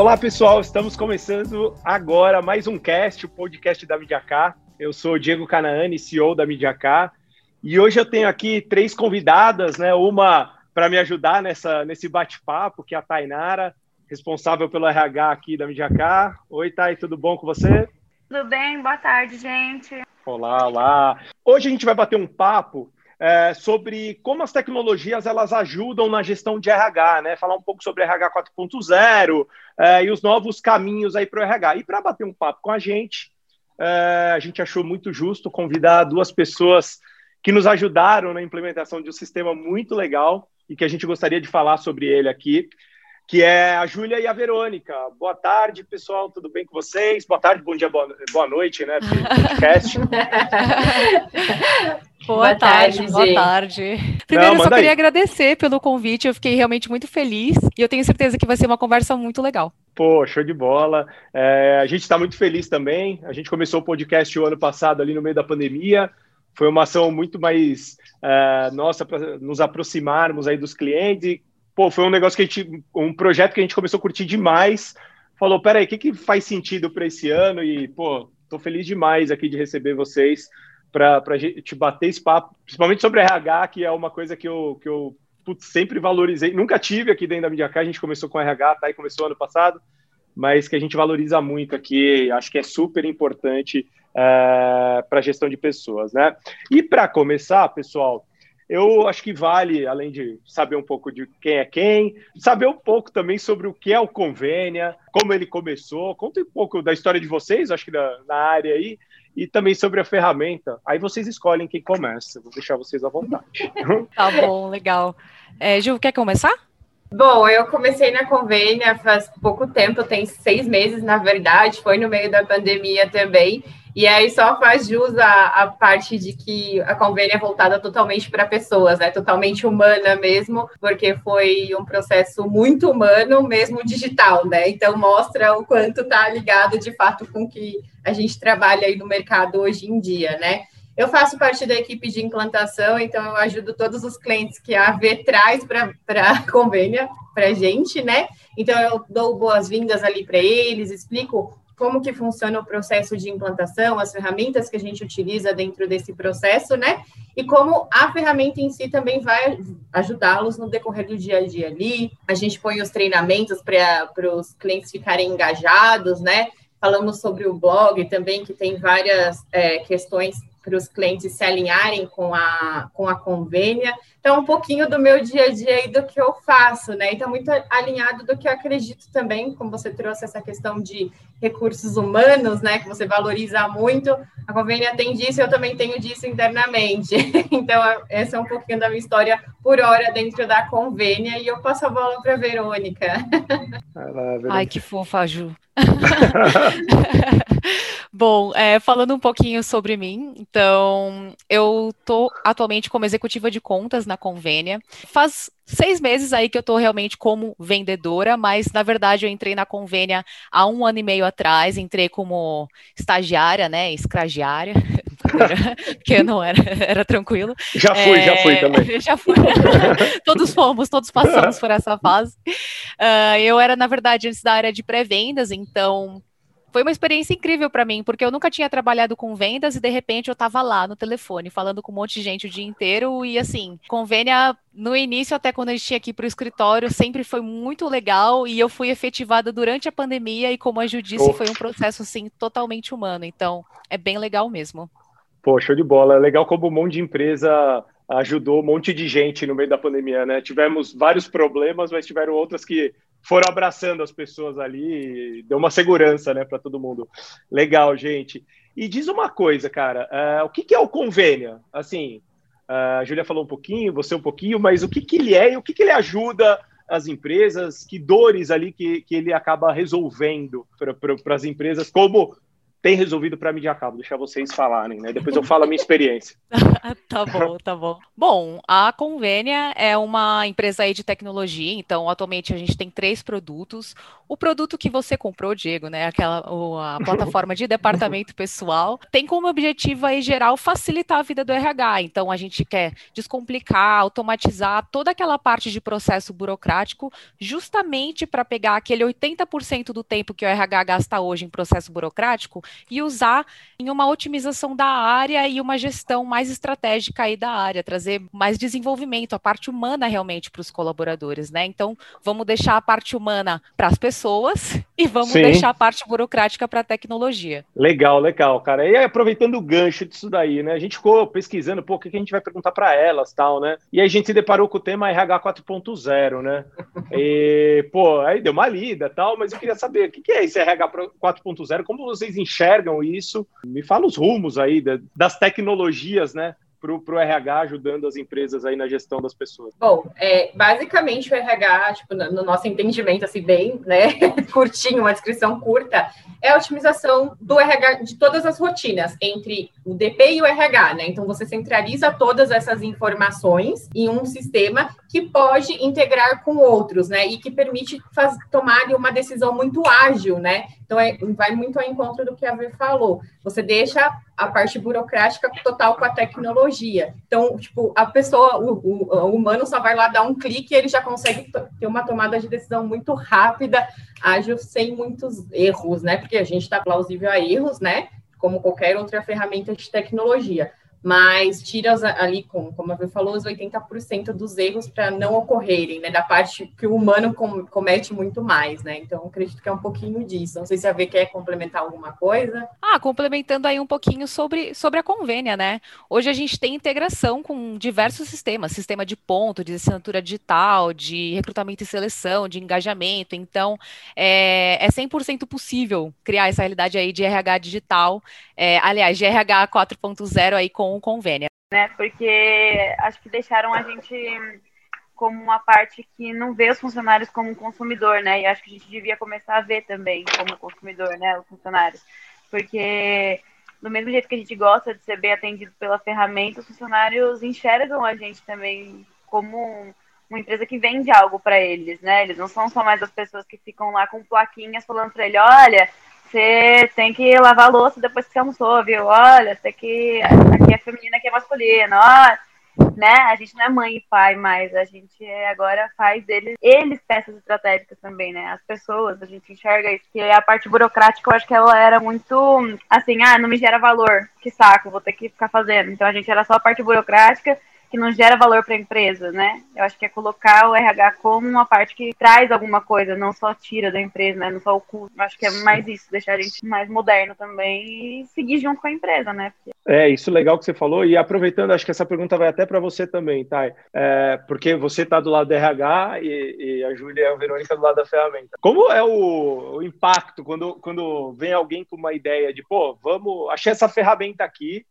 Olá, pessoal. Estamos começando agora mais um cast, o podcast da Mediacá. Eu sou o Diego Canaani, CEO da Mediacá. E hoje eu tenho aqui três convidadas, né? Uma para me ajudar nessa, nesse bate-papo, que é a Tainara, responsável pelo RH aqui da Mediacá. Oi, Thay, tudo bom com você? Tudo bem? Boa tarde, gente. Olá, olá. Hoje a gente vai bater um papo é, sobre como as tecnologias elas ajudam na gestão de RH, né? Falar um pouco sobre RH 4.0 é, e os novos caminhos aí para o RH. E para bater um papo com a gente, é, a gente achou muito justo convidar duas pessoas que nos ajudaram na implementação de um sistema muito legal e que a gente gostaria de falar sobre ele aqui, que é a Júlia e a Verônica. Boa tarde, pessoal, tudo bem com vocês? Boa tarde, bom dia, boa, boa noite, né? podcast. boa, boa, tarde, tarde boa tarde. Primeiro, Não, eu só queria aí. agradecer pelo convite, eu fiquei realmente muito feliz e eu tenho certeza que vai ser uma conversa muito legal. Pô, show de bola. É, a gente está muito feliz também. A gente começou o podcast o ano passado, ali no meio da pandemia. Foi uma ação muito mais uh, nossa para nos aproximarmos aí dos clientes. E, pô, foi um negócio que a gente, um projeto que a gente começou a curtir demais. Falou, peraí, o que, que faz sentido para esse ano? E, pô, tô feliz demais aqui de receber vocês para a gente bater esse papo, principalmente sobre RH, que é uma coisa que eu, que eu putz, sempre valorizei. Nunca tive aqui dentro da MediaCar, a gente começou com RH, tá? E começou ano passado, mas que a gente valoriza muito aqui, acho que é super importante é, para a gestão de pessoas, né? E para começar, pessoal, eu acho que vale, além de saber um pouco de quem é quem, saber um pouco também sobre o que é o Convênia, como ele começou. Conta um pouco da história de vocês, acho que na área aí, e também sobre a ferramenta. Aí vocês escolhem quem começa. Vou deixar vocês à vontade. tá bom, legal. É, Ju, quer começar? Bom, eu comecei na Convênia faz pouco tempo, tem seis meses, na verdade, foi no meio da pandemia também. E aí só faz jus a, a parte de que a convênia é voltada totalmente para pessoas, né? Totalmente humana mesmo, porque foi um processo muito humano, mesmo digital, né? Então mostra o quanto está ligado de fato com o que a gente trabalha aí no mercado hoje em dia, né? Eu faço parte da equipe de implantação, então eu ajudo todos os clientes que a AV traz para a convênia para a gente, né? Então eu dou boas-vindas ali para eles, explico como que funciona o processo de implantação, as ferramentas que a gente utiliza dentro desse processo, né? E como a ferramenta em si também vai ajudá-los no decorrer do dia a dia ali. A gente põe os treinamentos para os clientes ficarem engajados, né? Falamos sobre o blog também, que tem várias é, questões para os clientes se alinharem com a, com a convênia. Então, um pouquinho do meu dia a dia e do que eu faço, né? Então, muito alinhado do que eu acredito também, como você trouxe essa questão de recursos humanos, né? Que você valoriza muito. A convênia tem disso, eu também tenho disso internamente. Então, essa é um pouquinho da minha história por hora dentro da convênia. E eu passo a bola para a Verônica. Ai, que fofa, Ju. Bom, é, falando um pouquinho sobre mim, então eu estou atualmente como executiva de contas na Convênia. Faz seis meses aí que eu estou realmente como vendedora, mas na verdade eu entrei na Convênia há um ano e meio atrás, entrei como estagiária, né, escragiária, porque não era, era tranquilo. Já fui, é, já fui também. Já fui. todos fomos, todos passamos por essa fase. Uh, eu era, na verdade, antes da área de pré-vendas, então foi uma experiência incrível para mim, porque eu nunca tinha trabalhado com vendas e de repente eu estava lá no telefone falando com um monte de gente o dia inteiro e assim, convênia no início até quando a gente tinha aqui para o escritório sempre foi muito legal e eu fui efetivada durante a pandemia e como a Ju disse, foi um processo assim totalmente humano, então é bem legal mesmo. Poxa, de bola, é legal como um monte de empresa ajudou um monte de gente no meio da pandemia, né? Tivemos vários problemas, mas tiveram outras que foram abraçando as pessoas ali, deu uma segurança, né, para todo mundo. Legal, gente. E diz uma coisa, cara, uh, o que, que, é o convênio? Assim, uh, a Júlia falou um pouquinho, você um pouquinho, mas o que, que ele é e o que, que ele ajuda as empresas? Que dores ali que, que ele acaba resolvendo para as empresas como tem resolvido para mídia cabo. Deixar vocês falarem, né? Depois eu falo a minha experiência. tá bom, tá bom. Bom, a Convênia é uma empresa aí de tecnologia, então atualmente a gente tem três produtos. O produto que você comprou, Diego, né? Aquela a plataforma de departamento pessoal, tem como objetivo aí geral facilitar a vida do RH. Então a gente quer descomplicar, automatizar toda aquela parte de processo burocrático, justamente para pegar aquele 80% do tempo que o RH gasta hoje em processo burocrático e usar em uma otimização da área e uma gestão mais estratégica aí da área, trazer mais desenvolvimento, a parte humana realmente para os colaboradores, né? Então, vamos deixar a parte humana para as pessoas e vamos Sim. deixar a parte burocrática para a tecnologia. Legal, legal, cara. E aí, aproveitando o gancho disso daí, né? A gente ficou pesquisando, pô, o que a gente vai perguntar para elas, tal, né? E aí a gente se deparou com o tema RH 4.0, né? E, pô, aí deu uma lida, tal, mas eu queria saber o que é esse RH 4.0, como vocês enxergam enxergam isso? Me fala os rumos aí das tecnologias, né? para o RH ajudando as empresas aí na gestão das pessoas? Bom, é, basicamente o RH, tipo, no, no, nosso entendimento, assim, bem, né, curtinho, uma descrição curta, é a otimização do RH, de todas as rotinas, entre o DP e o RH, né, então você centraliza todas essas informações em um sistema que pode integrar com outros, né, e que permite faz, tomar uma decisão muito ágil, né, então é, vai muito ao encontro do que a Ver falou, você deixa a parte burocrática total com a tecnologia. Então, tipo, a pessoa, o, o, o, humano só vai lá dar um clique e ele já consegue ter uma tomada de decisão muito rápida, ágil, sem muitos erros, né? Porque a gente está plausível a erros, né? Como qualquer outra ferramenta de tecnologia mas tira ali, como, como a Vê falou, os 80% dos erros para não ocorrerem, né? Da parte que o humano com, comete muito mais, né? Então, acredito que é um pouquinho disso. Não sei se a Vê quer complementar alguma coisa. Ah, complementando aí um pouquinho sobre, sobre a convênia, né? Hoje a gente tem integração com diversos sistemas, sistema de ponto, de assinatura digital, de recrutamento e seleção, de engajamento. Então, é, é 100% possível criar essa realidade aí de RH digital, é, aliás, de RH 4.0 aí com com o convênio. Né, porque acho que deixaram a gente como uma parte que não vê os funcionários como um consumidor, né? E acho que a gente devia começar a ver também como consumidor, né? Os funcionários. Porque do mesmo jeito que a gente gosta de ser bem atendido pela ferramenta, os funcionários enxergam a gente também como uma empresa que vende algo para eles, né? Eles não são só mais as pessoas que ficam lá com plaquinhas falando para ele, olha, você tem que lavar a louça depois que você almoçou, viu? Olha, você que. Aqui é feminina, aqui é masculina, ó. Né? A gente não é mãe e pai mais, a gente agora faz eles, eles peças estratégicas também, né? As pessoas, a gente enxerga isso, que a parte burocrática, eu acho que ela era muito assim, ah, não me gera valor, que saco, vou ter que ficar fazendo. Então a gente era só a parte burocrática que não gera valor para a empresa, né? Eu acho que é colocar o RH como uma parte que traz alguma coisa, não só tira da empresa, né? Não só o custo. Eu acho que é mais isso, deixar a gente mais moderno também e seguir junto com a empresa, né? Porque... É, isso legal que você falou. E aproveitando, acho que essa pergunta vai até para você também, Thay. É, porque você está do lado do RH e, e, a Júlia e a Verônica do lado da ferramenta. Como é o, o impacto quando, quando vem alguém com uma ideia de, pô, vamos, achei essa ferramenta aqui,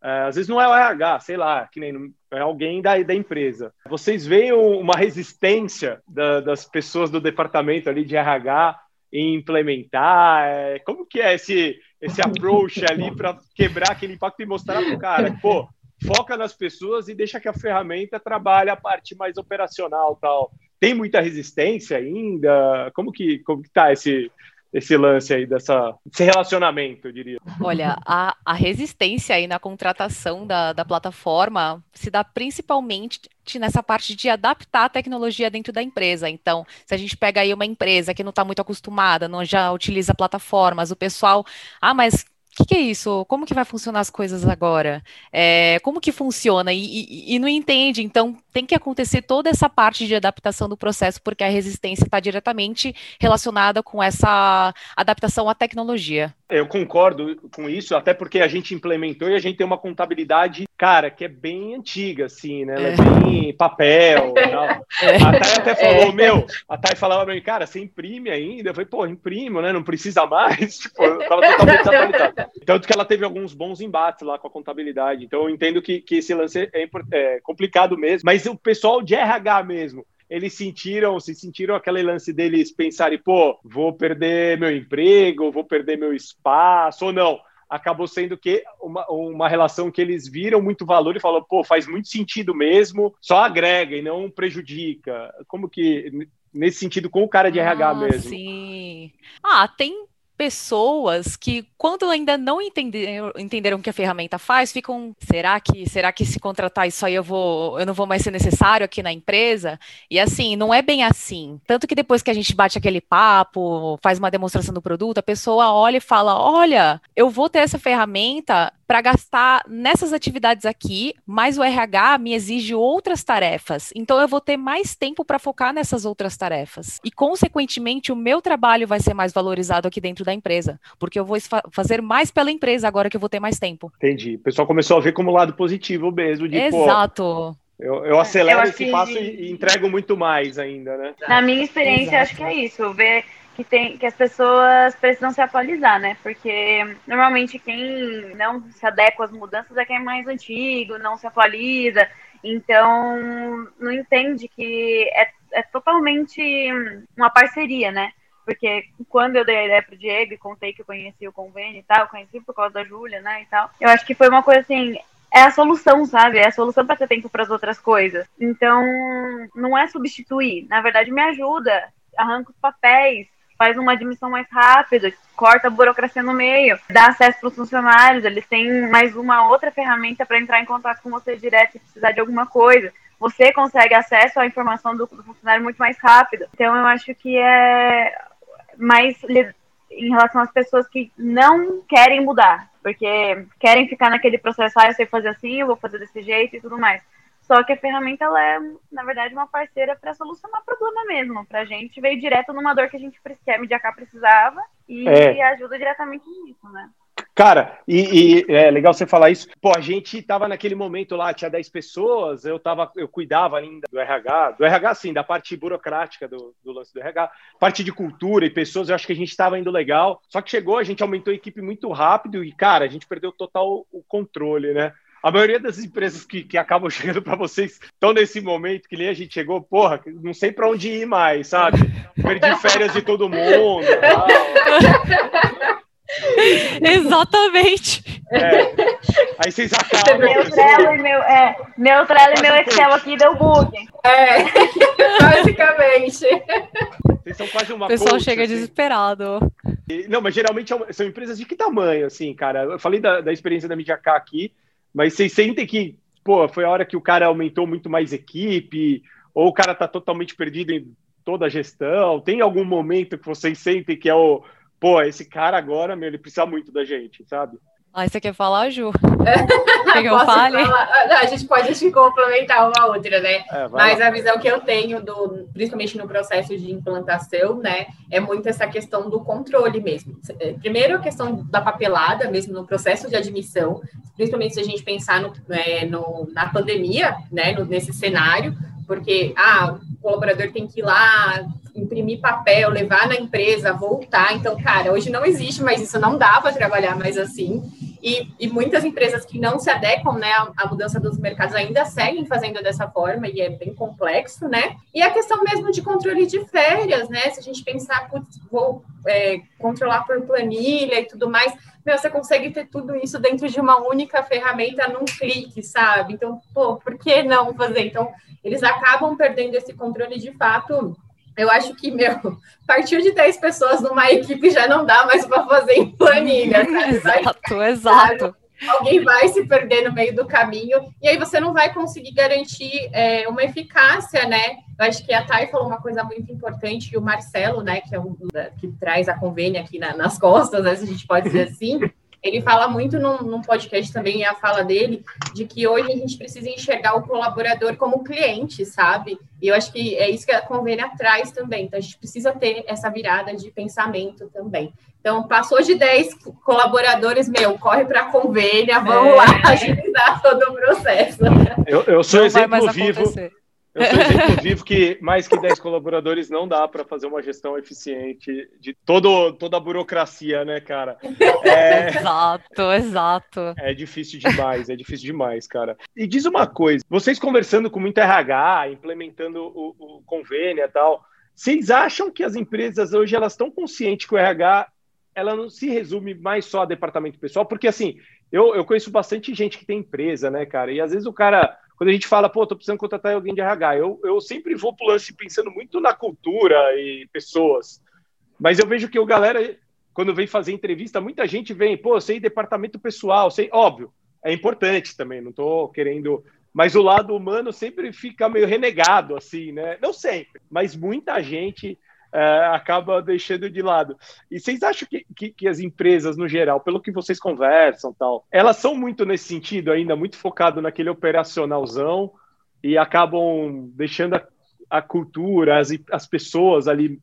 às vezes não é o RH, sei lá, que nem é alguém da, da empresa. Vocês veem uma resistência da, das pessoas do departamento ali de RH em implementar? É, como que é esse, esse approach ali para quebrar aquele impacto e mostrar para o cara, pô, foca nas pessoas e deixa que a ferramenta trabalhe a parte mais operacional tal. Tem muita resistência ainda? Como que como que tá esse esse lance aí dessa, desse relacionamento, eu diria? Olha, a, a resistência aí na contratação da, da plataforma se dá principalmente nessa parte de adaptar a tecnologia dentro da empresa. Então, se a gente pega aí uma empresa que não está muito acostumada, não já utiliza plataformas, o pessoal, ah, mas que, que é isso? Como que vai funcionar as coisas agora? É, como que funciona? E, e, e, não entende. Então, tem que acontecer toda essa parte de adaptação do processo, porque a resistência está diretamente relacionada com essa adaptação à tecnologia. Eu concordo com isso, até porque a gente implementou e a gente tem uma contabilidade, cara, que é bem antiga, assim, né? Ela é, é bem papel e tal. É. A Thay até falou, é. meu, a Thay falava pra mim, cara, você imprime ainda? Eu falei, pô, imprimo, né? Não precisa mais. Tipo, eu tava totalmente desatualizado. Tanto que ela teve alguns bons embates lá com a contabilidade. Então eu entendo que, que esse lance é, é complicado mesmo. Mas o pessoal de RH mesmo, eles sentiram, se sentiram aquele lance deles pensarem, pô, vou perder meu emprego, vou perder meu espaço, ou não? Acabou sendo que uma, uma relação que eles viram muito valor e falaram, pô, faz muito sentido mesmo, só agrega e não prejudica. Como que, nesse sentido, com o cara de RH ah, mesmo? Sim. Ah, tem pessoas que, quando ainda não entenderam, entenderam o que a ferramenta faz, ficam, será que, será que se contratar isso aí eu vou, eu não vou mais ser necessário aqui na empresa? E assim, não é bem assim. Tanto que depois que a gente bate aquele papo, faz uma demonstração do produto, a pessoa olha e fala: "Olha, eu vou ter essa ferramenta para gastar nessas atividades aqui, mas o RH me exige outras tarefas. Então eu vou ter mais tempo para focar nessas outras tarefas. E consequentemente o meu trabalho vai ser mais valorizado aqui dentro da empresa, porque eu vou fazer mais pela empresa agora que eu vou ter mais tempo. Entendi. O pessoal começou a ver como lado positivo mesmo de Exato. Pô, eu, eu acelero eu esse que... passo e, e entrego muito mais ainda, né? Na minha experiência, Exato. acho que é isso. Ver que tem que as pessoas precisam se atualizar, né? Porque normalmente quem não se adequa às mudanças é quem é mais antigo, não se atualiza, então não entende que é, é totalmente uma parceria, né? Porque quando eu dei a ideia pro Diego e contei que eu conheci o convênio e tal, conheci por causa da Júlia, né, e tal, eu acho que foi uma coisa assim, é a solução, sabe? É a solução para ter tempo para as outras coisas. Então, não é substituir. Na verdade, me ajuda. Arranca os papéis, faz uma admissão mais rápida, corta a burocracia no meio, dá acesso para os funcionários, eles têm mais uma outra ferramenta para entrar em contato com você direto se precisar de alguma coisa. Você consegue acesso à informação do, funcionário muito mais rápido. Então, eu acho que é mais em relação às pessoas que não querem mudar, porque querem ficar naquele processo, ah, eu sei fazer assim, eu vou fazer desse jeito e tudo mais. Só que a ferramenta ela é, na verdade, uma parceira para solucionar problema mesmo. Para a gente veio direto numa dor que a gente que a MediaK precisava e, é. ajuda diretamente nisso, né? Cara, e, e, é legal você falar isso. Pô, a gente tava naquele momento lá, tinha 10 pessoas, eu tava, eu cuidava ainda do RH, do RH sim, da parte burocrática do, do lance do RH, parte de cultura e pessoas, eu acho que a gente estava indo legal. Só que chegou, a gente aumentou a equipe muito rápido e, cara, a gente perdeu total o controle, né? A maioria das empresas que, que acabam chegando para vocês estão nesse momento que nem a gente chegou, porra, não sei para onde ir mais, sabe? Perdi férias de todo mundo. Exatamente. É. Aí vocês acabam. Meu Trello e meu, é, meu, Trello e meu Excel aqui deu bug. É, basicamente. Vocês são quase uma O pessoal coach, chega assim. desesperado. Não, mas geralmente é são empresas de que tamanho, assim, cara? Eu falei da, da experiência da MediaK aqui, mas vocês sentem que, pô, foi a hora que o cara aumentou muito mais equipe, ou o cara tá totalmente perdido em toda a gestão? Tem algum momento que vocês sentem que é o, pô, esse cara agora, meu, ele precisa muito da gente, sabe? Ah, você quer falar, Ju? quer que eu fale? Não, a gente pode se complementar uma outra, né? É, Mas lá. a visão que eu tenho, do, principalmente no processo de implantação, né, é muito essa questão do controle mesmo. É, primeiro, a questão da papelada, mesmo no processo de admissão, principalmente se a gente pensar no, é, no na pandemia, né, no, nesse cenário, porque ah, o colaborador tem que ir lá imprimir papel, levar na empresa, voltar. Então, cara, hoje não existe mais isso, não dá para trabalhar mais assim. E, e, muitas empresas que não se adequam né, à, mudança dos mercados ainda seguem fazendo dessa forma e é bem complexo, né? E a questão mesmo de controle de férias, né? Se a gente pensar, putz, vou é, controlar por planilha e tudo mais, meu, você consegue ter tudo isso dentro de uma única ferramenta num clique, sabe? Então, pô, por que não fazer? Então, eles acabam perdendo esse controle de fato eu acho que, meu, partir de 10 pessoas numa equipe já não dá mais para fazer em planilha. Sabe? Exato, exato. Alguém vai se perder no meio do caminho, e aí você não vai conseguir garantir é, uma eficácia, né? Eu acho que a Thay falou uma coisa muito importante, e o Marcelo, né, que é um que traz a convênia aqui na, nas costas, né, se a gente pode dizer assim, ele fala muito num, num, podcast também, a fala dele, de que hoje a gente precisa enxergar o colaborador como cliente, sabe? E eu acho que é isso que a convênia traz também. Então, a gente precisa ter essa virada de pensamento também. Então, passou de 10 colaboradores, meu, corre para a convênia, vamos é. lá agilizar todo o processo. Eu, eu sou Não exemplo vivo. Eu sou exemplo vivo que mais que 10 colaboradores não dá para fazer uma gestão eficiente de todo, toda a burocracia, né, cara? É... Exato, exato. É difícil demais, é difícil demais, cara. E diz uma coisa, vocês conversando com muito RH, implementando o, o convênio e tal, vocês acham que as empresas hoje elas estão conscientes que o RH ela não se resume mais só a departamento pessoal? Porque assim, eu, eu conheço bastante gente que tem empresa, né, cara? E às vezes o cara, quando a gente fala, pô, tô precisando contratar alguém de RH, eu, eu sempre vou pro lance pensando muito na cultura e pessoas. Mas eu vejo que o galera, quando vem fazer entrevista, muita gente vem, pô, sei departamento pessoal, sei, óbvio, é importante também, não tô querendo mas o lado humano sempre fica meio renegado, assim, né? Não sempre, mas muita gente é, acaba deixando de lado. E vocês acham que, que, que, as empresas, no geral, pelo que vocês conversam tal, elas são muito nesse sentido ainda, muito focado naquele operacionalzão e acabam deixando a, a cultura, as, as pessoas ali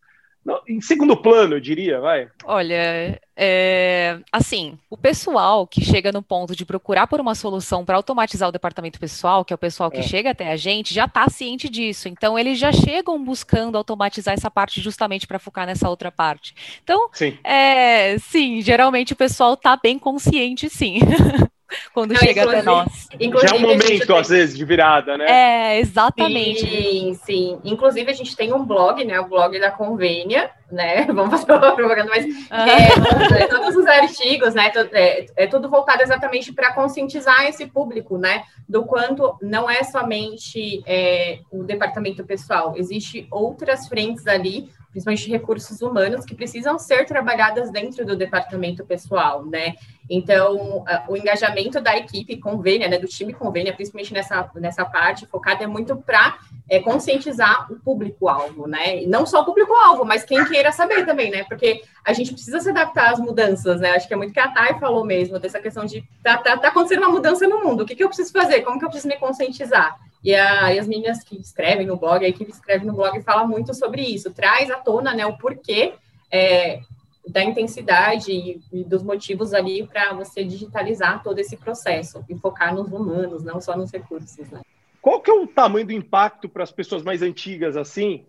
em segundo plano, eu diria, vai. Olha, é, assim, o pessoal que chega no ponto de procurar por uma solução para automatizar o departamento pessoal, que é o pessoal que é. chega até a gente, já está ciente disso. Então, eles já chegam buscando automatizar essa parte justamente para focar nessa outra parte. Então, sim, é, sim geralmente o pessoal está bem consciente, sim. quando Não, chega até nós. Já é um momento, tem... às vezes, de virada, né? É, exatamente. Sim, sim. Inclusive, a gente tem um blog, né? O blog da Convênia, né? Vamos fazer uma propaganda, mas uhum. é, todos os artigos, né? É, é tudo voltado exatamente para conscientizar esse público, né? Do quanto não é somente é, o departamento pessoal, existe outras frentes ali principalmente recursos humanos, que precisam ser trabalhadas dentro do departamento pessoal, né? Então, o engajamento da equipe convênia, né, do time convênia, principalmente nessa, nessa parte focada, é muito para é, conscientizar o público-alvo, né? E não só o público-alvo, mas quem queira saber também, né? Porque a gente precisa se adaptar às mudanças, né? Acho que é muito que a Thay falou mesmo, dessa questão de tá, tá, tá acontecendo uma mudança no mundo, o que, que eu preciso fazer? Como que eu preciso me conscientizar? E, a, as meninas que escrevem no blog, a equipe escreve no blog, fala muito sobre isso, traz à tona né, o porquê é, da intensidade e, e, dos motivos ali para você digitalizar todo esse processo e focar nos humanos, não só nos recursos. Né? Qual que é o tamanho do impacto para as pessoas mais antigas assim,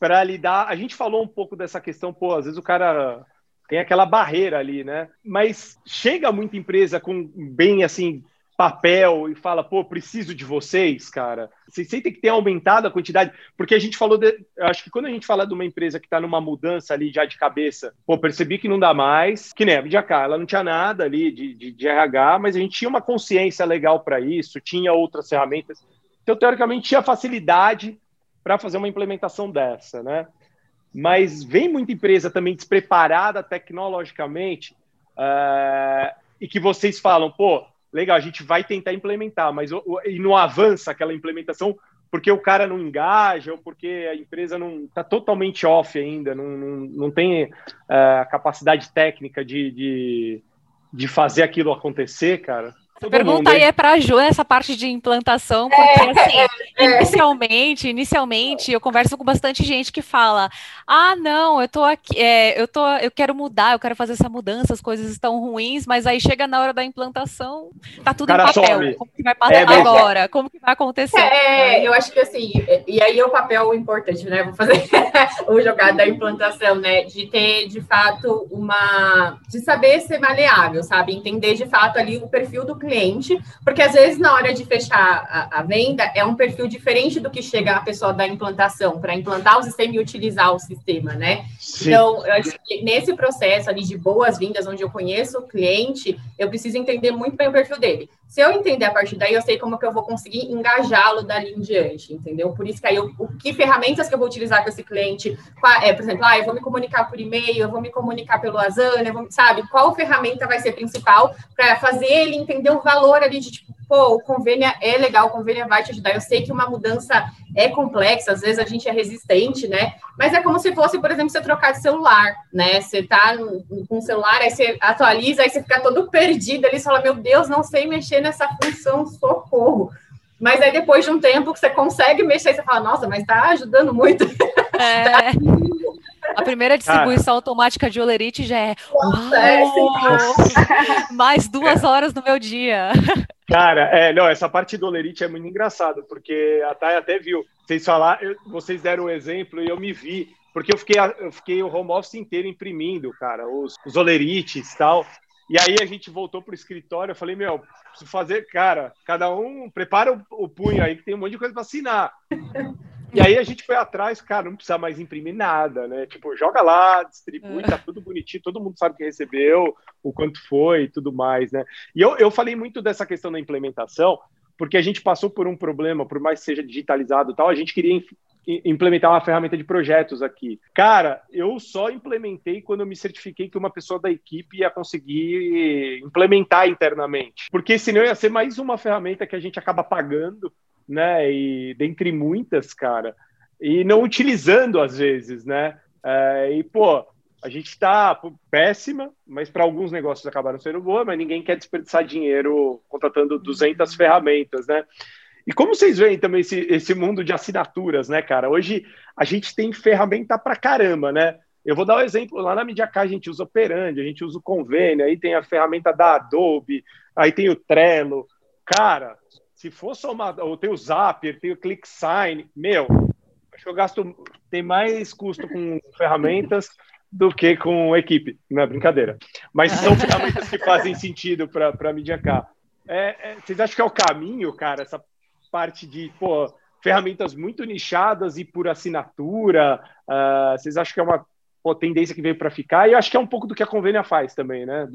para lidar? A gente falou um pouco dessa questão, pô, às vezes o cara tem aquela barreira ali, né? Mas chega muita empresa com bem assim papel e fala, pô, preciso de vocês, cara. Vocês sentem que tem aumentado a quantidade, porque a gente falou, de, acho que quando a gente fala de uma empresa que está numa mudança ali já de cabeça, pô, percebi que não dá mais, que nem a Vidiacá, ela não tinha nada ali de, de, de RH, mas a gente tinha uma consciência legal para isso, tinha outras ferramentas, então teoricamente tinha facilidade para fazer uma implementação dessa, né? Mas vem muita empresa também despreparada tecnologicamente uh, e que vocês falam, pô, legal, a gente vai tentar implementar, mas e não avança aquela implementação porque o cara não engaja ou porque a empresa não está totalmente off ainda, não, não, não tem uh, a capacidade técnica de, de, de fazer aquilo acontecer, cara. Todo pergunta mundo, aí é para a Ju essa parte de implantação, porque é, assim, é, é. inicialmente, inicialmente eu converso com bastante gente que fala: "Ah, não, eu tô aqui, é, eu tô, eu quero mudar, eu quero fazer essa mudança, as coisas estão ruins", mas aí chega na hora da implantação, tá tudo em papel. Some. Como que vai passar é agora? Como que vai acontecer? É, eu acho que assim, e aí é o papel importante, né? Vou fazer o jogar da implantação, né, de ter de fato uma de saber ser maleável, sabe? Entender de fato ali o perfil do cliente, porque às vezes na hora de fechar a, a venda é um perfil diferente do que chega a pessoa da implantação, para implantar o sistema e utilizar o sistema, né? Sim. Então, eu acho que nesse processo ali de boas-vindas, onde eu conheço o cliente, eu preciso entender muito bem o perfil dele. Se eu entender a partir daí, eu sei como que eu vou conseguir engajá-lo dali em diante, entendeu? Por isso que aí, eu, o que ferramentas que eu vou utilizar com esse cliente, qual, é, por exemplo, ah, eu vou me comunicar por e-mail, eu vou me comunicar pelo Asana, vou, sabe? Qual ferramenta vai ser principal para fazer ele entender o valor ali de, tipo, pô, o convênio é legal, o convênio vai te ajudar. Eu sei que uma mudança é complexa, às vezes a gente é resistente, né? Mas é como se fosse, por exemplo, você trocar de celular, né? Você tá com o celular, aí você atualiza, aí você fica todo perdido ali, você fala, meu Deus, não sei mexer nessa função, socorro. Mas aí depois de um tempo que você consegue mexer, você fala, nossa, mas tá ajudando muito. É. A primeira distribuição automática de olerite já é, é mais duas horas no meu dia. Cara, é, não, essa parte do olerite é muito engraçado, porque a Thay até viu. vocês falaram, vocês deram o um exemplo e eu me vi, porque eu fiquei, eu fiquei o home office inteiro imprimindo, cara, os, os olerites e tal. E aí a gente voltou pro escritório, eu falei, meu, preciso fazer, cara, cada um prepara o, o punho aí, que tem um monte de coisa para assinar. E aí a gente foi atrás, cara, não precisa mais imprimir nada, né? Tipo, joga lá, distribui, tá tudo bonitinho, todo mundo sabe que recebeu, o quanto foi e tudo mais, né? E eu, eu falei muito dessa questão da implementação, porque a gente passou por um problema, por mais que seja digitalizado e tal, a gente queria implementar uma ferramenta de projetos aqui. Cara, eu só implementei quando eu me certifiquei que uma pessoa da equipe ia conseguir implementar internamente. Porque senão ia ser mais uma ferramenta que a gente acaba pagando, né? E dentre muitas, cara, e não utilizando às vezes, né? É, e, pô, a gente está péssima, mas para alguns negócios acabaram sendo boa, mas ninguém quer desperdiçar dinheiro contratando 200 ferramentas, né? E como vocês veem também esse, esse mundo de assinaturas, né, cara? Hoje a gente tem ferramenta para caramba, né? Eu vou dar um exemplo, lá na MediaCar a gente usa Operandi, a gente usa o Convênio, aí tem a ferramenta da Adobe, aí tem o Trello. Cara, se for somar, ou tem o Zapier, tem o ClickSign, meu, acho que eu gasto, tem mais custo com ferramentas do que com equipe, não é brincadeira. Mas são ferramentas que fazem sentido para a MediaCar. É, é, vocês acham que é o caminho, cara, essa parte de pô, ferramentas muito nichadas e por assinatura? Uh, vocês acham que é uma pô, tendência que veio para ficar, e eu acho que é um pouco do que a Convênia faz também, né?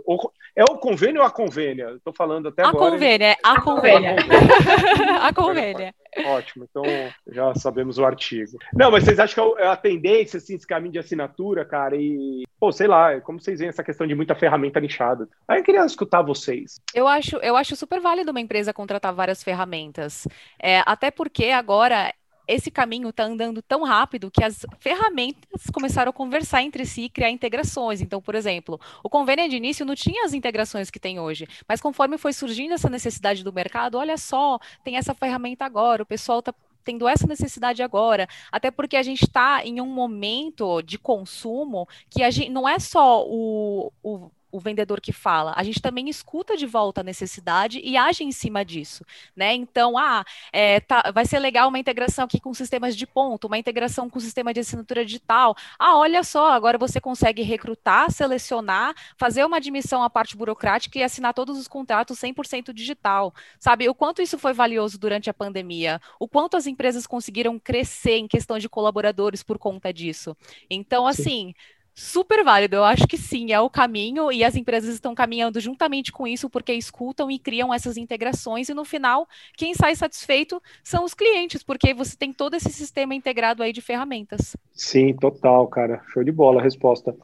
é o convênio ou a Convênia? Estou falando até a agora. Convênia, é a Convênia. a Convênia. Ótimo, então já sabemos o artigo. Não, mas vocês acham que é a tendência, assim, esse caminho de assinatura, cara, e, pô, sei lá, como vocês veem essa questão de muita ferramenta nichada? Aí eu queria escutar vocês. Eu acho, eu acho super válido uma empresa contratar várias ferramentas, é, até porque agora esse caminho está andando tão rápido que as ferramentas começaram a conversar entre si e criar integrações. Então, por exemplo, o convênio de início não tinha as integrações que tem hoje, mas conforme foi surgindo essa necessidade do mercado, olha só, tem essa ferramenta agora, o pessoal está tendo essa necessidade agora, até porque a gente está em um momento de consumo que a gente não é só o, o o vendedor que fala, a gente também escuta de volta a necessidade e age em cima disso, né? Então, ah, é, tá, vai ser legal uma integração aqui com sistemas de ponto, uma integração com o sistema de assinatura digital. Ah, olha só, agora você consegue recrutar, selecionar, fazer uma admissão à parte burocrática e assinar todos os contratos 100% digital. Sabe, o quanto isso foi valioso durante a pandemia, o quanto as empresas conseguiram crescer em questão de colaboradores por conta disso. Então, assim, Sim super válido. Eu acho que sim, é o caminho e as empresas estão caminhando juntamente com isso porque escutam e criam essas integrações e no final quem sai satisfeito são os clientes, porque você tem todo esse sistema integrado aí de ferramentas. Sim, total, cara. Show de bola a resposta.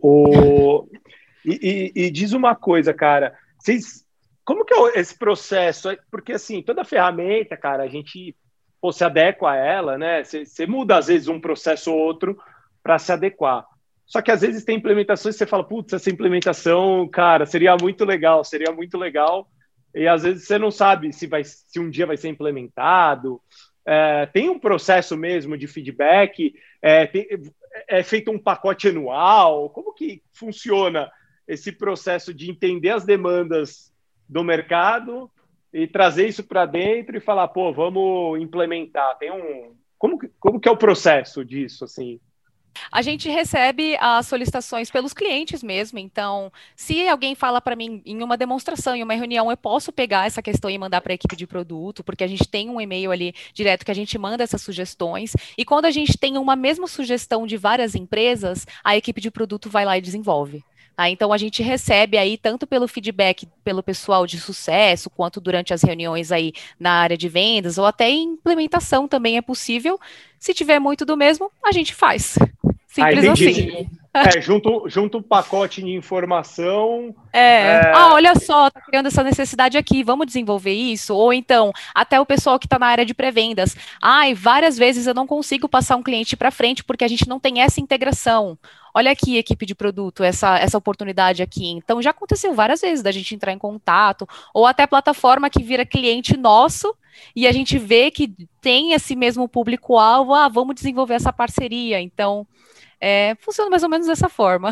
O... e, e, e diz uma coisa, cara. Vocês como que é esse processo? Porque assim, toda ferramenta, cara, a gente pô, se adequa a ela, né? Você muda às vezes um processo ou outro para se adequar. Só que às vezes tem implementações que você fala, putz, essa implementação, cara, seria muito legal, seria muito legal. E às vezes você não sabe se, vai, se um dia vai ser implementado. É, tem um processo mesmo de feedback? É, tem, é feito um pacote anual? Como que funciona esse processo de entender as demandas do mercado e trazer isso para dentro e falar, pô, vamos implementar? Tem um. Como, como que é o processo disso, assim? A gente recebe as solicitações pelos clientes mesmo. Então, se alguém fala para mim em uma demonstração, em uma reunião, eu posso pegar essa questão e mandar para a equipe de produto, porque a gente tem um e-mail ali direto que a gente manda essas sugestões. E quando a gente tem uma mesma sugestão de várias empresas, a equipe de produto vai lá e desenvolve. Tá? Então a gente recebe aí tanto pelo feedback pelo pessoal de sucesso, quanto durante as reuniões aí na área de vendas, ou até implementação também é possível. Se tiver muito do mesmo, a gente faz. Simples ah, assim. É, junto, junto um pacote de informação. É. é. Ah, olha só, tá criando essa necessidade aqui, vamos desenvolver isso? Ou então, até o pessoal que está na área de pré-vendas. Ai, várias vezes eu não consigo passar um cliente para frente porque a gente não tem essa integração. Olha aqui, equipe de produto, essa, essa oportunidade aqui. Então, já aconteceu várias vezes da gente entrar em contato, ou até plataforma que vira cliente nosso e a gente vê que tem esse mesmo público-alvo, ah, vamos desenvolver essa parceria. Então, é, funciona mais ou menos dessa forma.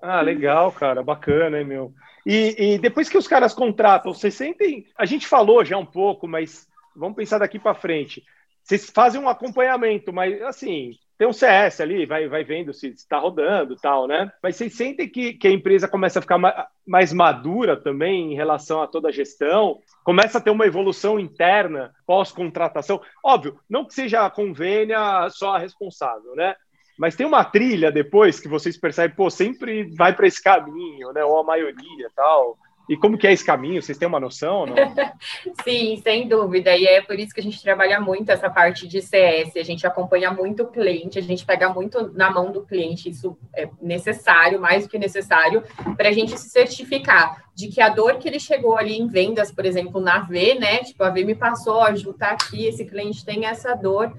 Ah, legal, cara, bacana, hein, meu? E, e depois que os caras contratam, vocês sentem. A gente falou já um pouco, mas vamos pensar daqui para frente. vocês fazem um acompanhamento, mas assim, tem um CS ali, vai, vai vendo se está rodando tal, né? Mas vocês sentem que, que a empresa começa a ficar mais madura também em relação a toda a gestão? Começa a ter uma evolução interna pós-contratação? Óbvio, não que seja a convênia só a responsável, né? Mas tem uma trilha depois que vocês percebem, pô, sempre vai para esse caminho, né? Ou a maioria tal. E como que é esse caminho? Vocês têm uma noção? Sim, sem dúvida. E é por isso que a gente trabalha muito essa parte de CS. A gente acompanha muito o cliente, a gente pega muito na mão do cliente. Isso é necessário, mais do que necessário, para a gente se certificar de que a dor que ele chegou ali em vendas, por exemplo, na V, né? Tipo, a V me passou, Ju, tá aqui, esse cliente tem essa dor.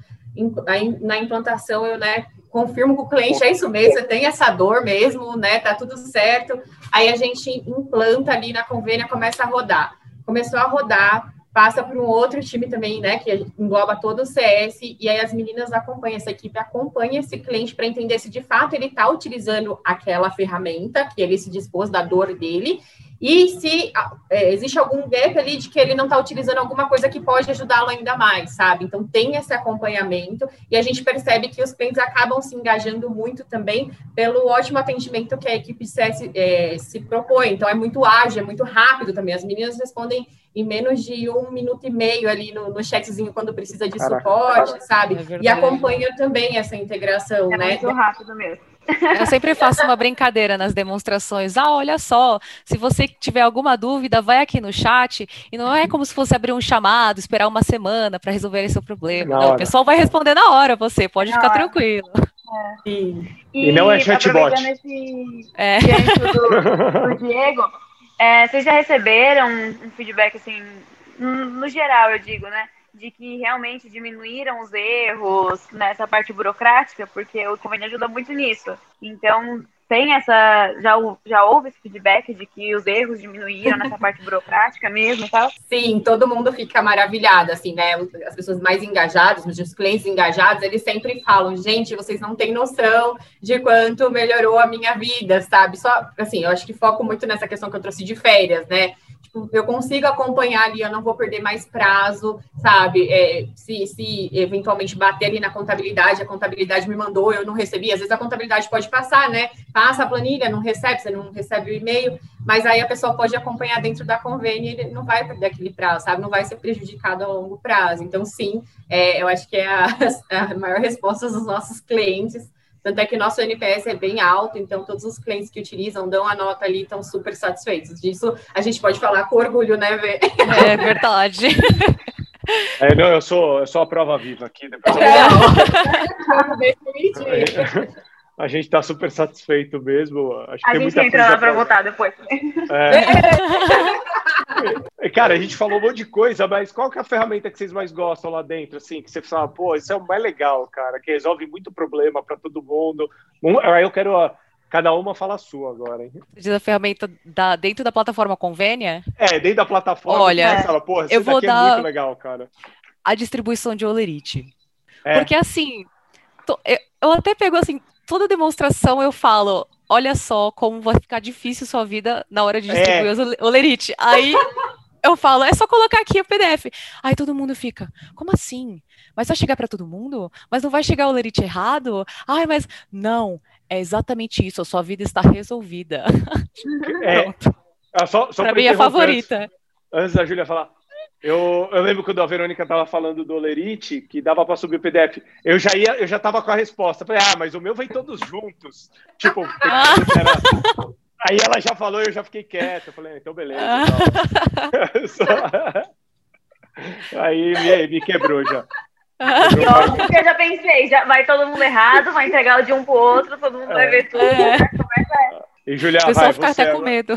Na implantação, eu, né, confirmo com o cliente, é isso mesmo, você tem essa dor mesmo, né? Tá tudo certo. Aí a gente implanta ali na convênia, começa a rodar. Começou a rodar, passa para um outro time também, né? Que engloba todo o CS, e aí as meninas acompanham, essa equipe acompanha esse cliente para entender se de fato ele está utilizando aquela ferramenta que ele se dispôs da dor dele e se é, existe algum gap ali de que ele não está utilizando alguma coisa que pode ajudá-lo ainda mais, sabe? Então tem esse acompanhamento e a gente percebe que os clientes acabam se engajando muito também pelo ótimo atendimento que a equipe CS é, se propõe. Então é muito ágil, é muito rápido também. As meninas respondem em menos de um minuto e meio ali no, no chatzinho quando precisa de Caraca, suporte, sabe? É e acompanha também essa integração, é né? Muito rápido mesmo. Eu sempre faço uma brincadeira nas demonstrações. Ah, olha só, se você tiver alguma dúvida, vai aqui no chat. E não é como se fosse abrir um chamado, esperar uma semana para resolver esse problema. Não, o pessoal vai responder na hora você, pode na ficar hora. tranquilo. É. E, e, não é chatbot. Esse é. do, do Diego, é, vocês já receberam um feedback assim, no geral, eu digo, né? De que realmente diminuíram os erros nessa parte burocrática, porque o convênio ajuda muito nisso. Então, tem essa. Já, já houve esse feedback de que os erros diminuíram nessa parte burocrática mesmo e tal? Sim, todo mundo fica maravilhado, assim, né? As pessoas mais engajadas, os clientes engajados, eles sempre falam, gente, vocês não têm noção de quanto melhorou a minha vida, sabe? Só, assim, eu acho que foco muito nessa questão que eu trouxe de férias, né? Tipo, eu consigo acompanhar ali, eu não vou perder mais prazo, sabe? É, se, se eventualmente bater ali na contabilidade, a contabilidade me mandou, eu não recebi. Às vezes a contabilidade pode passar, né? Passa a planilha, não recebe, você não recebe o e-mail, mas aí a pessoa pode acompanhar dentro da convênia e ele não vai perder aquele prazo, sabe? Não vai ser prejudicado a longo prazo. Então, sim, é, eu acho que é a, a maior resposta dos nossos clientes tanto é que nosso NPS é bem alto, então todos os clientes que utilizam dão a nota ali estão super satisfeitos. Disso a gente pode falar com orgulho, né, Vê? É verdade. É, não, eu sou, eu sou a prova viva aqui. Depois eu... a gente está super satisfeito mesmo. Acho a gente entra lá para votar depois. É. Cara, a gente falou um monte de coisa, mas qual que é a ferramenta que vocês mais gostam lá dentro? Assim, que você fala, pô, isso é o mais legal, cara, que resolve muito problema para todo mundo. Aí eu quero. Ó, cada uma fala a sua agora, hein? Diz a ferramenta da, dentro da plataforma Convênia? É, dentro da plataforma. Olha, fala, Porra, eu vou é dar é muito legal, cara. A distribuição de Olerite. É. Porque assim, tô, eu, eu até pego assim, toda demonstração eu falo, olha só como vai ficar difícil sua vida na hora de é. distribuir é. o Olerite. Aí eu falo, é só colocar aqui o PDF. Aí todo mundo fica, como assim? Mas vai chegar para todo mundo? Mas não vai chegar o lerite errado? Ai, mas não, é exatamente isso, a sua vida está resolvida. É, é só, só para mim é favorita. Antes, antes da Júlia falar, eu, eu, lembro quando a Verônica estava falando do Olerite, que dava para subir o PDF. Eu já ia, eu já estava com a resposta. Falei, ah, mas o meu vem todos juntos. Tipo, ah. era, Aí ela já falou e eu já fiquei quieto. Eu falei, ah, então beleza. Aí me, me quebrou já. Eu já pensei, já vai todo mundo errado, vai entregar o de um pro outro, todo mundo é. vai ver tudo. É. Né? E Julia, o pessoal fica até com medo.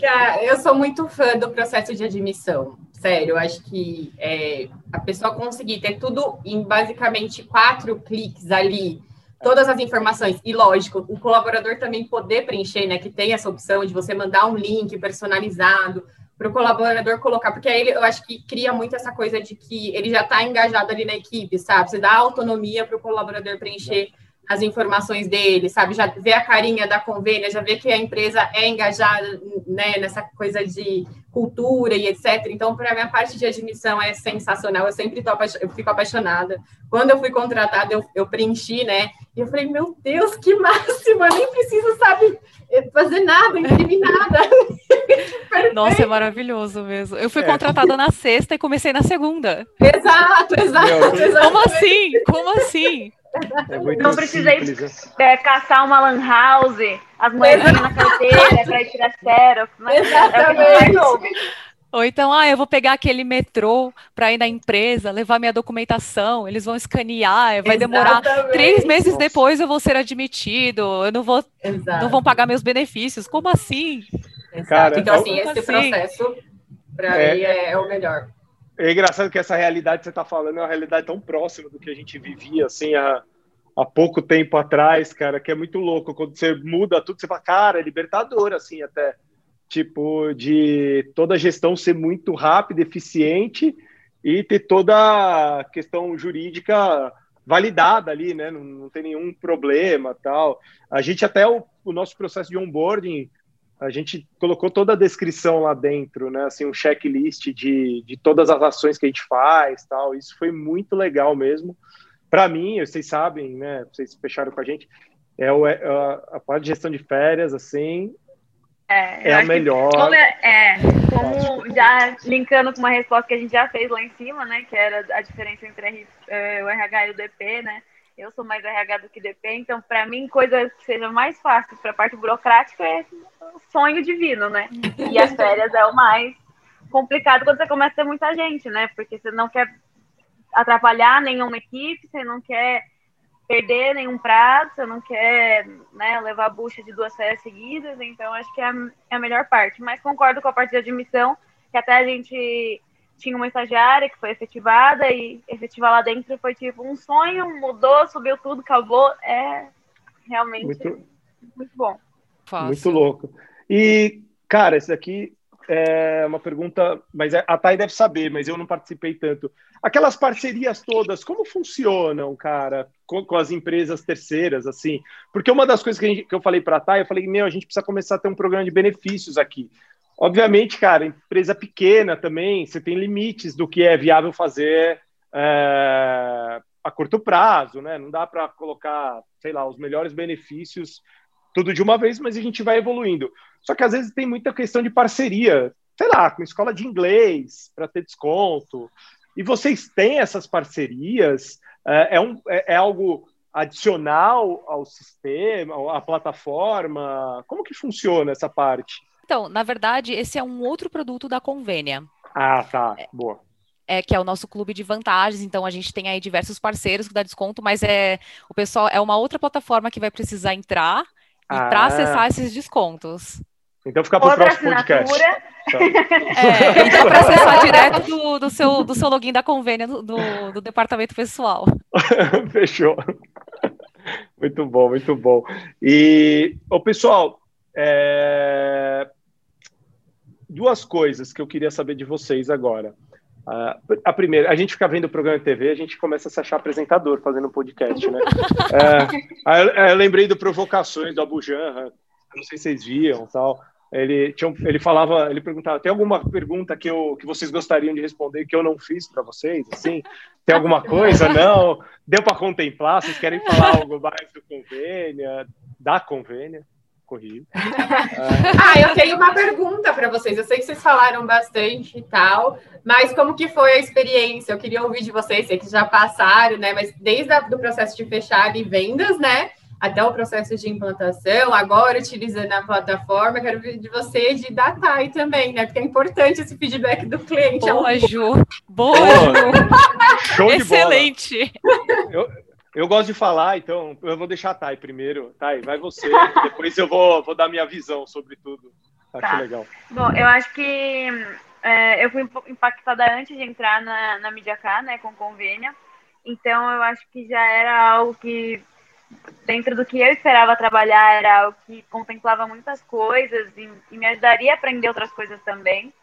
Cara, eu sou muito fã do processo de admissão. Sério, eu acho que é, a pessoa conseguir ter tudo em basicamente quatro cliques ali todas as informações. E lógico, o colaborador também poder preencher, né? Que tem essa opção de você mandar um link personalizado para o colaborador colocar, porque aí eu acho que cria muito essa coisa de que ele já está engajado ali na equipe, sabe? Você dá autonomia para o colaborador preencher as informações dele, sabe? Já ver a carinha da convênia, já ver que a empresa é engajada né, nessa coisa de cultura e etc. Então, para mim, a parte de admissão é sensacional. Eu sempre tô, eu fico apaixonada. Quando eu fui contratada, eu, eu preenchi, né? E eu falei, meu Deus, que máximo! Eu nem preciso, sabe, fazer nada, imprimir nada. Nossa, é maravilhoso mesmo. Eu fui é. contratada na sexta e comecei na segunda. Exato, exato. Meu, Como assim? Como assim? É não precisei é, caçar uma lan house, as moedas na carteira para ir tirar xerox. Mas Exatamente. É ou então, ah, eu vou pegar aquele metrô para ir na empresa, levar minha documentação, eles vão escanear, vai Exatamente. demorar três meses Nossa. depois eu vou ser admitido, eu não vou, Exato. não vão pagar meus benefícios. Como assim? Cara, então, assim, esse assim? processo, para é, mim, é, é o melhor. É engraçado que essa realidade que você está falando é uma realidade tão próxima do que a gente vivia, assim, há, há pouco tempo atrás, cara, que é muito louco. Quando você muda tudo, você fala, cara, é libertador, assim, até. Tipo, de toda a gestão ser muito rápida, eficiente e ter toda a questão jurídica validada ali, né? Não, não tem nenhum problema, tal. A gente até o, o nosso processo de onboarding a gente colocou toda a descrição lá dentro, né? Assim, um checklist de, de todas as ações que a gente faz, tal. Isso foi muito legal mesmo. Para mim, vocês sabem, né? Vocês fecharam com a gente. É, o, é a, a parte de gestão de férias, assim, é, é a melhor. Como, é, é, como já linkando com uma resposta que a gente já fez lá em cima, né? Que era a diferença entre é, o RH e o DP, né? Eu sou mais RH do que DP, então para mim coisa que seja mais fácil para a parte burocrática é sonho divino, né? E as férias é o mais complicado quando você começa a ter muita gente, né? Porque você não quer atrapalhar nenhuma equipe, você não quer perder nenhum prazo, você não quer né, levar a bucha de duas férias seguidas, então acho que é a, é a melhor parte. Mas concordo com a parte de admissão, que até a gente tinha uma estagiária que foi efetivada e efetivar lá dentro foi tipo um sonho, mudou, subiu tudo, acabou. É realmente muito, muito bom. Fácil. Muito louco. E, cara, esse daqui é uma pergunta, mas é, a Thay deve saber, mas eu não participei tanto. Aquelas parcerias todas, como funcionam, cara, com, com as empresas terceiras, assim? Porque uma das coisas que, gente, que eu falei para a Thay, eu falei, meu, a gente precisa começar a ter um programa de benefícios aqui. Obviamente, cara, empresa pequena também, você tem limites do que é viável fazer é, a curto prazo, né? Não dá para colocar, sei lá, os melhores benefícios tudo de uma vez, mas a gente vai evoluindo. Só que às vezes tem muita questão de parceria, sei lá, com escola de inglês para ter desconto. E vocês têm essas parcerias? É, é, um, é, é algo adicional ao sistema, à plataforma? Como que funciona essa parte? Então, na verdade, esse é um outro produto da Convênia. Ah, tá. Boa. É, que é o nosso clube de vantagens. Então, a gente tem aí diversos parceiros que dá desconto, mas é o pessoal é uma outra plataforma que vai precisar entrar e ah. para acessar esses descontos. Então fica para o próximo podcast. Então. É, então para acessar direto do, do, seu, do seu login da convênia do, do, do departamento pessoal. Fechou. Muito bom, muito bom. E, o pessoal, é, duas coisas que eu queria saber de vocês agora. Uh, a primeira, a gente fica vendo o programa de TV, a gente começa a se achar apresentador fazendo um podcast, né? é, eu, eu, lembrei do Provocações do Abu Janra, não sei se vocês viam tal. Ele, tinha, ele falava, ele perguntava: tem alguma pergunta que, eu, que vocês gostariam de responder que eu não fiz para vocês? Assim, tem alguma coisa? Não? Deu para contemplar? Vocês querem falar algo mais do convênia, da convênia? Corrido. ah, eu tenho uma pergunta para vocês. Eu sei que vocês falaram bastante e tal, mas como que foi a experiência? Eu queria ouvir de vocês, sei que já passaram, né? Mas desde o processo de fechar e vendas, né? Até o processo de implantação, agora utilizando a plataforma, quero ouvir de você de Datai também, né? Porque é importante esse feedback do cliente. Boa, Ju. Boa, Ju. Show Excelente. de bola. Eu, eu gosto de falar, então eu vou deixar a Thay primeiro. Thay, vai você. depois eu vou, vou dar minha visão sobre tudo. Acho tá. legal. Bom, eu acho que é, eu fui impactada antes de entrar na, na né, com convênia. Então eu acho que já era algo que, dentro do que eu esperava trabalhar, era algo que contemplava muitas coisas e, e me ajudaria a aprender outras coisas também.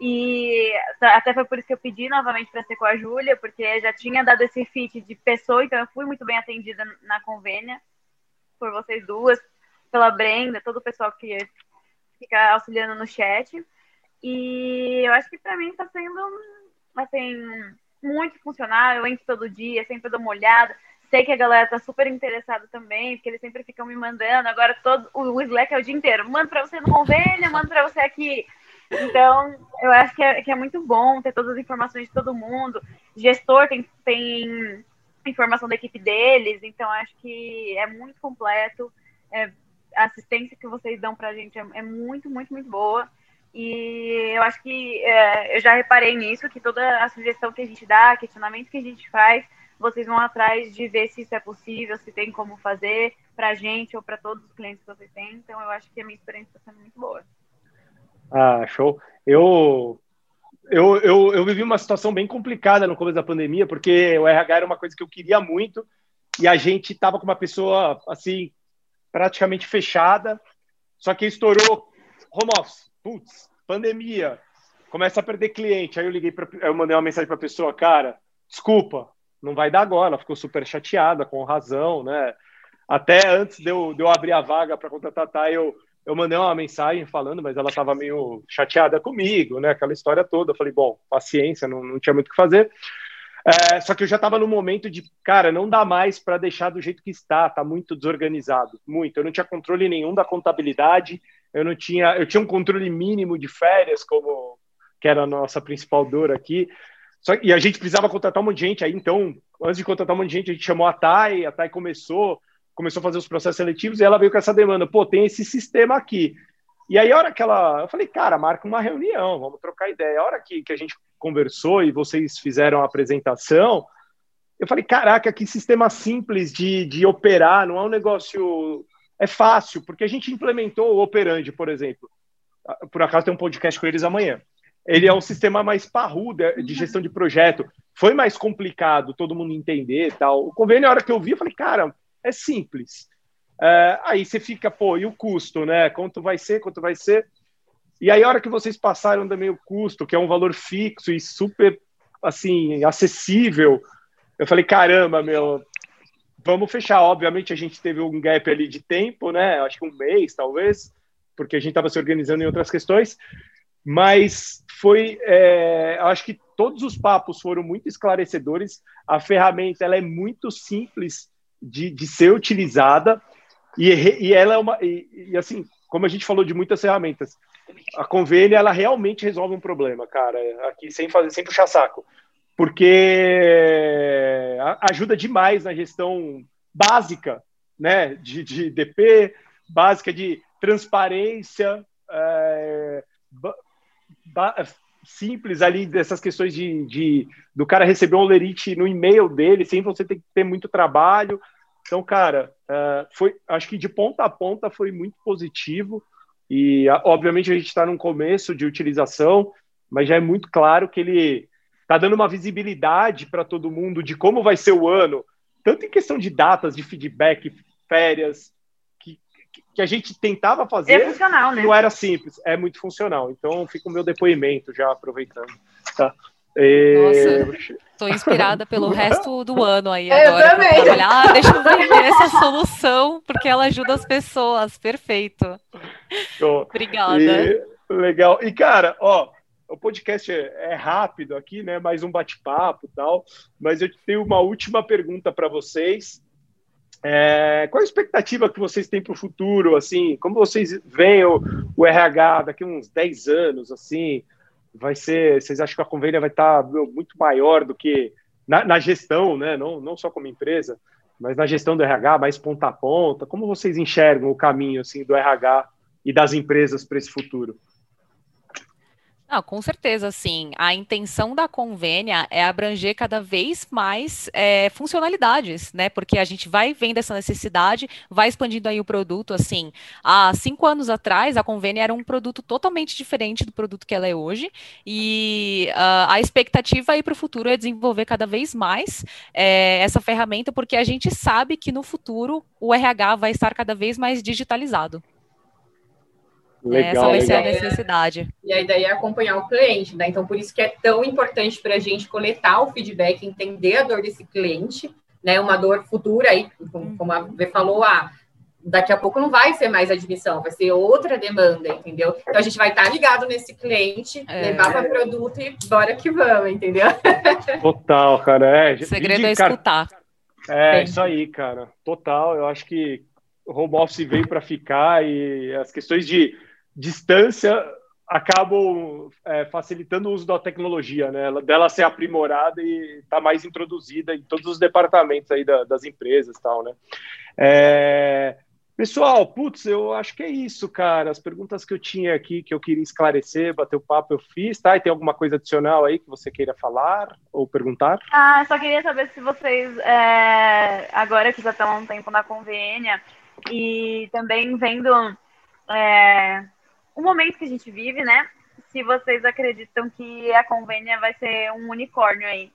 E até foi por isso que eu pedi novamente para ser com a Júlia, porque já tinha dado esse fit de pessoa, então eu fui muito bem atendida na convênia por vocês duas, pela Brenda, todo o pessoal que fica auxiliando no chat. E eu acho que para mim está sendo assim, muito funcional. Eu entro todo dia, sempre dou uma olhada. Sei que a galera tá super interessada também, porque eles sempre ficam me mandando. Agora todo o Slack é o dia inteiro. Manda para você no convênio, manda para você aqui. Então, eu acho que é, que é muito bom ter todas as informações de todo mundo. Gestor tem, tem informação da equipe deles, então acho que é muito completo. É, a assistência que vocês dão para a gente é, é, muito, muito, muito boa. E eu acho que é, eu já reparei nisso, que toda a sugestão que a gente dá, questionamento que a gente faz, vocês vão atrás de ver se isso é possível, se tem como fazer para a gente ou para todos os clientes que vocês têm. Então, eu acho que a minha experiência está sendo muito boa. Ah, show. Eu, eu, eu, eu vivi uma situação bem complicada no começo da pandemia, porque o RH era uma coisa que eu queria muito e a gente estava com uma pessoa, assim, praticamente fechada, só que estourou home office, putz, pandemia, começa a perder cliente. Aí eu liguei para, eu mandei uma mensagem para a pessoa, cara, desculpa, não vai dar agora. Ela ficou super chateada, com razão, né? Até antes de eu, de eu abrir a vaga para contratar, eu eu mandei uma mensagem falando, mas ela estava meio chateada comigo, né? Aquela história toda. Eu falei, bom, paciência, não, não tinha muito o que fazer. É, só que eu já estava no momento de, cara, não dá mais para deixar do jeito que está, tá muito desorganizado, muito. Eu não tinha controle nenhum da contabilidade, eu não tinha, eu tinha um controle mínimo de férias, como que era a nossa principal dor aqui. Só, e a gente precisava contratar um monte de gente. Aí, então, antes de contratar um monte de gente, a gente chamou a Thay, a Thay começou, começou a fazer os processos seletivos e ela veio com essa demanda, pô, tem esse sistema aqui. E aí, a hora que ela. Eu falei, cara, marca uma reunião, vamos trocar ideia. A hora que, que a gente conversou e vocês fizeram a apresentação, eu falei, caraca, que sistema simples de, de operar, não é um negócio. É fácil, porque a gente implementou o Operandi, por exemplo. Por acaso tem um podcast com eles amanhã. Ele é um sistema mais parrudo de gestão de projeto. Foi mais complicado todo mundo entender tal. O convênio, a hora que eu vi, eu falei, cara, é simples. É, aí você fica, pô, e o custo, né? Quanto vai ser, quanto vai ser? E aí, a hora que vocês passaram também o custo, que é um valor fixo e super, assim, acessível, eu falei, caramba, meu, vamos fechar. Obviamente, a gente teve um gap ali de tempo, né? Acho que um mês, talvez, porque a gente estava se organizando em outras questões. Mas foi, é, acho que todos os papos foram muito esclarecedores. A ferramenta ela é muito simples de, de ser utilizada. E, e ela é uma e, e, assim como a gente falou de muitas ferramentas a convênia ela realmente resolve um problema cara aqui sem fazer sem puxar saco. Porque ajuda demais na gestão básica né de, de DP básica de transparência é, simples ali dessas questões de, de do cara receber um lerite no e-mail dele sem você ter que ter muito trabalho então, cara, uh, foi, acho que de ponta a ponta foi muito positivo. E, obviamente, a gente está num começo de utilização, mas já é muito claro que ele está dando uma visibilidade para todo mundo de como vai ser o ano, tanto em questão de datas, de feedback, férias, que, que a gente tentava fazer. É funcional, né? Não era simples, é muito funcional. Então, fica o meu depoimento já aproveitando. Tá? E... Nossa, tô inspirada pelo resto do ano aí eu agora. Também. Trabalhar. Ah, deixa eu ver essa solução, porque ela ajuda as pessoas. Perfeito. Obrigada. E, legal. E, cara, ó, o podcast é, é rápido aqui, né? Mais um bate-papo e tal. Mas eu tenho uma última pergunta para vocês. É, qual a expectativa que vocês têm para o futuro? Assim, como vocês veem o, o RH daqui a uns 10 anos, assim? Vai ser. Vocês acham que a convênia vai estar muito maior do que na, na, gestão, né? Não, não só como empresa, mas na gestão do RH, mais ponta a ponta. Como vocês enxergam o caminho assim do RH e das empresas para esse futuro? Com certeza, sim. A intenção da convênia é abranger cada vez mais é, funcionalidades, né? Porque a gente vai vendo essa necessidade, vai expandindo aí o produto. Assim, há cinco anos atrás, a convênia era um produto totalmente diferente do produto que ela é hoje, e uh, a expectativa aí para o futuro é desenvolver cada vez mais é, essa ferramenta, porque a gente sabe que no futuro o RH vai estar cada vez mais digitalizado. Legal, Essa vai legal. ser a necessidade. E a ideia é acompanhar o cliente, né? Então, por isso que é tão importante para a gente coletar o feedback, entender a dor desse cliente, né? Uma dor futura aí, como a V falou, ah, daqui a pouco não vai ser mais admissão, vai ser outra demanda, entendeu? Então a gente vai estar tá ligado nesse cliente, é. levar para produto e bora que vamos, entendeu? Total, cara. É, o segredo é escutar. É, Sim. isso aí, cara. Total. Eu acho que o home office veio para ficar e as questões de distância acabam é, facilitando o uso da tecnologia, né? Dela ser aprimorada e estar tá mais introduzida em todos os departamentos aí da, das empresas, tal, né? É, Pessoal, putz, eu acho que é isso, cara. As perguntas que eu tinha aqui, que eu queria esclarecer, bater o papo, eu fiz, tá? E tem alguma coisa adicional aí que você queira falar ou perguntar? Ah, só queria saber se vocês, é, agora que já estão há um tempo na convênia, e também vendo é, o momento que a gente vive, né? Se vocês acreditam que a convênia vai ser um unicórnio aí.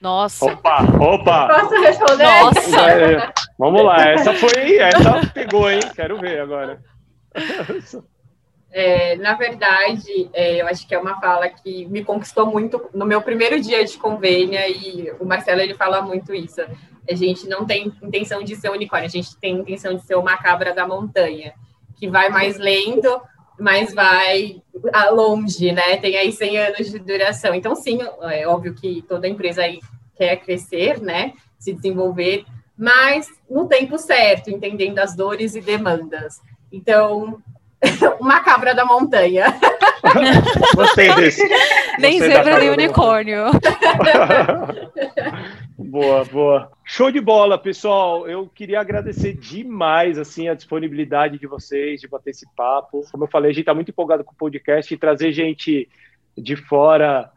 Nossa. Opa, opa. Posso responder? Nossa. É, vamos lá, essa foi, essa pegou, hein? Quero ver agora. É, na verdade, é, eu acho que é uma fala que me conquistou muito no meu primeiro dia de convênia e o Marcelo ele fala muito isso. A gente não tem intenção de ser unicórnio, a gente tem intenção de ser uma cabra da montanha, que vai mais lento, mas vai longe, né? Tem aí 100 anos de duração. Então, sim, é óbvio que toda empresa aí quer crescer, né? Se desenvolver, mas no tempo certo, entendendo as dores e demandas. Então, uma cabra da montanha. Gostei desse. Nem zebra nem unicórnio. boa, boa. Show de bola, pessoal. Eu queria agradecer demais assim a disponibilidade de vocês de bater esse papo. Como eu falei, a gente está muito empolgado com o podcast e trazer gente de fora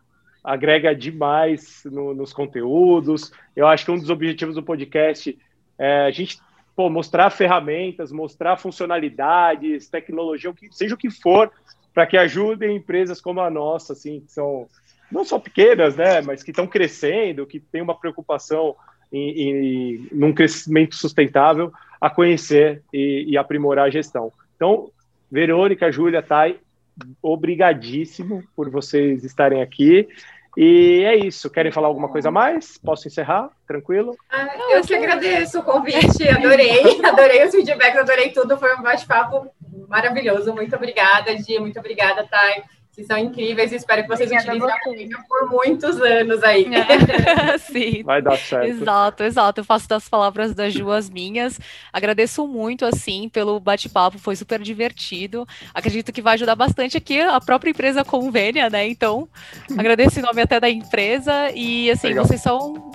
agrega demais no, nos conteúdos. Eu acho que um dos objetivos do podcast é a gente pô, mostrar ferramentas, mostrar funcionalidades, tecnologia, o que, seja o que for, para que ajudem empresas como a nossa, assim, que são não só pequenas, né, mas que estão crescendo, que têm uma preocupação em, em, num crescimento sustentável, a conhecer e, e aprimorar a gestão. Então, Verônica, Júlia, Thay, obrigadíssimo por vocês estarem aqui. E é isso. Querem falar alguma coisa mais? Posso encerrar? Tranquilo? Ah, eu que agradeço o convite, adorei, adorei os feedbacks, adorei tudo. Foi um bate-papo maravilhoso. Muito obrigada, Gia. Muito obrigada, Thay. Vocês são incríveis e espero que vocês Obrigada utilizem a por muitos anos aí. É. Sim. Vai dar certo. Exato, exato. Eu faço das palavras das Ju as minhas. Agradeço muito, assim, pelo bate-papo, foi super divertido. Acredito que vai ajudar bastante aqui a própria empresa Convênia, né? Então, agradeço em nome até da empresa. E, assim, Legal. vocês são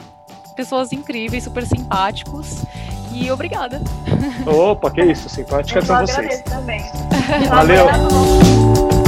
pessoas incríveis, super simpáticos. E obrigada. Opa, que isso, simpáticas são vocês. também. Valeu.